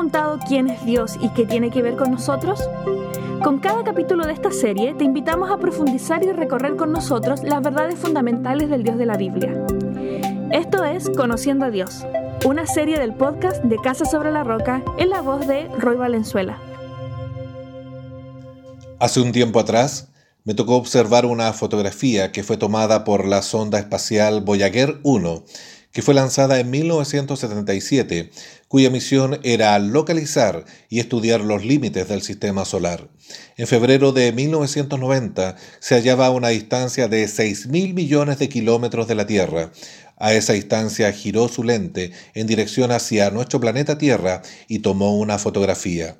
preguntado quién es Dios y qué tiene que ver con nosotros? Con cada capítulo de esta serie te invitamos a profundizar y recorrer con nosotros las verdades fundamentales del Dios de la Biblia. Esto es Conociendo a Dios, una serie del podcast de Casa sobre la Roca en la voz de Roy Valenzuela. Hace un tiempo atrás me tocó observar una fotografía que fue tomada por la sonda espacial Voyager 1 que fue lanzada en 1977, cuya misión era localizar y estudiar los límites del sistema solar. En febrero de 1990 se hallaba a una distancia de 6.000 millones de kilómetros de la Tierra. A esa distancia giró su lente en dirección hacia nuestro planeta Tierra y tomó una fotografía.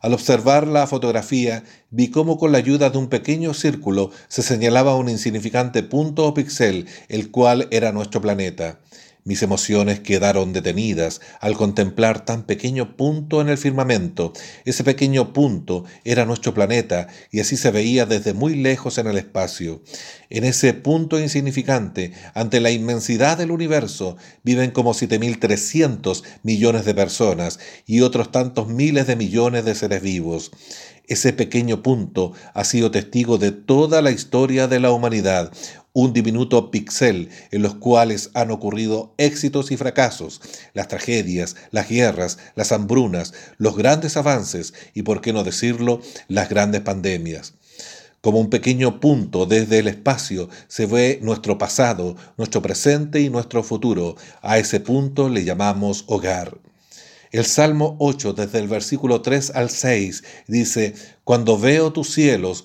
Al observar la fotografía, vi cómo con la ayuda de un pequeño círculo se señalaba un insignificante punto o píxel, el cual era nuestro planeta. Mis emociones quedaron detenidas al contemplar tan pequeño punto en el firmamento. Ese pequeño punto era nuestro planeta y así se veía desde muy lejos en el espacio. En ese punto insignificante, ante la inmensidad del universo, viven como 7.300 millones de personas y otros tantos miles de millones de seres vivos. Ese pequeño punto ha sido testigo de toda la historia de la humanidad, un diminuto pixel en los cuales han ocurrido éxitos y fracasos, las tragedias, las guerras, las hambrunas, los grandes avances y, por qué no decirlo, las grandes pandemias. Como un pequeño punto desde el espacio se ve nuestro pasado, nuestro presente y nuestro futuro. A ese punto le llamamos hogar. El Salmo 8, desde el versículo 3 al 6, dice, Cuando veo tus cielos,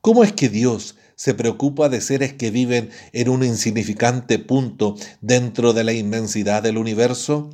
¿Cómo es que Dios se preocupa de seres que viven en un insignificante punto dentro de la inmensidad del universo?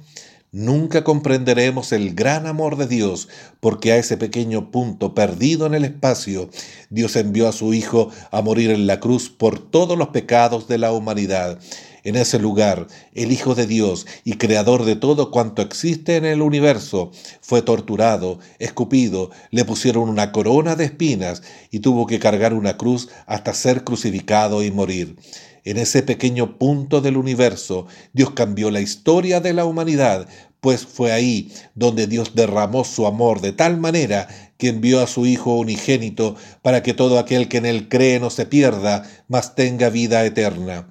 Nunca comprenderemos el gran amor de Dios porque a ese pequeño punto perdido en el espacio, Dios envió a su Hijo a morir en la cruz por todos los pecados de la humanidad. En ese lugar, el Hijo de Dios y Creador de todo cuanto existe en el universo, fue torturado, escupido, le pusieron una corona de espinas y tuvo que cargar una cruz hasta ser crucificado y morir. En ese pequeño punto del universo, Dios cambió la historia de la humanidad, pues fue ahí donde Dios derramó su amor de tal manera que envió a su Hijo unigénito para que todo aquel que en él cree no se pierda, mas tenga vida eterna.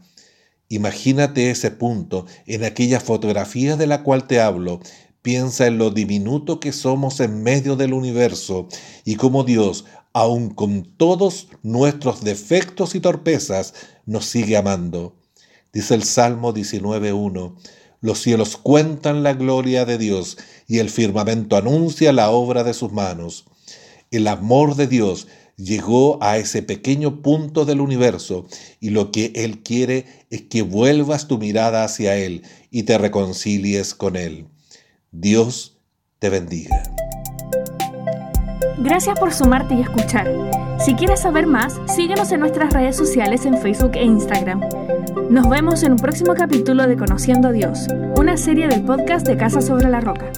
Imagínate ese punto en aquella fotografía de la cual te hablo. Piensa en lo diminuto que somos en medio del universo y cómo Dios, aun con todos nuestros defectos y torpezas, nos sigue amando. Dice el Salmo 19.1, los cielos cuentan la gloria de Dios y el firmamento anuncia la obra de sus manos. El amor de Dios llegó a ese pequeño punto del universo y lo que Él quiere es que vuelvas tu mirada hacia Él y te reconcilies con Él. Dios te bendiga. Gracias por sumarte y escuchar. Si quieres saber más, síguenos en nuestras redes sociales en Facebook e Instagram. Nos vemos en un próximo capítulo de Conociendo a Dios, una serie del podcast de Casa sobre la Roca.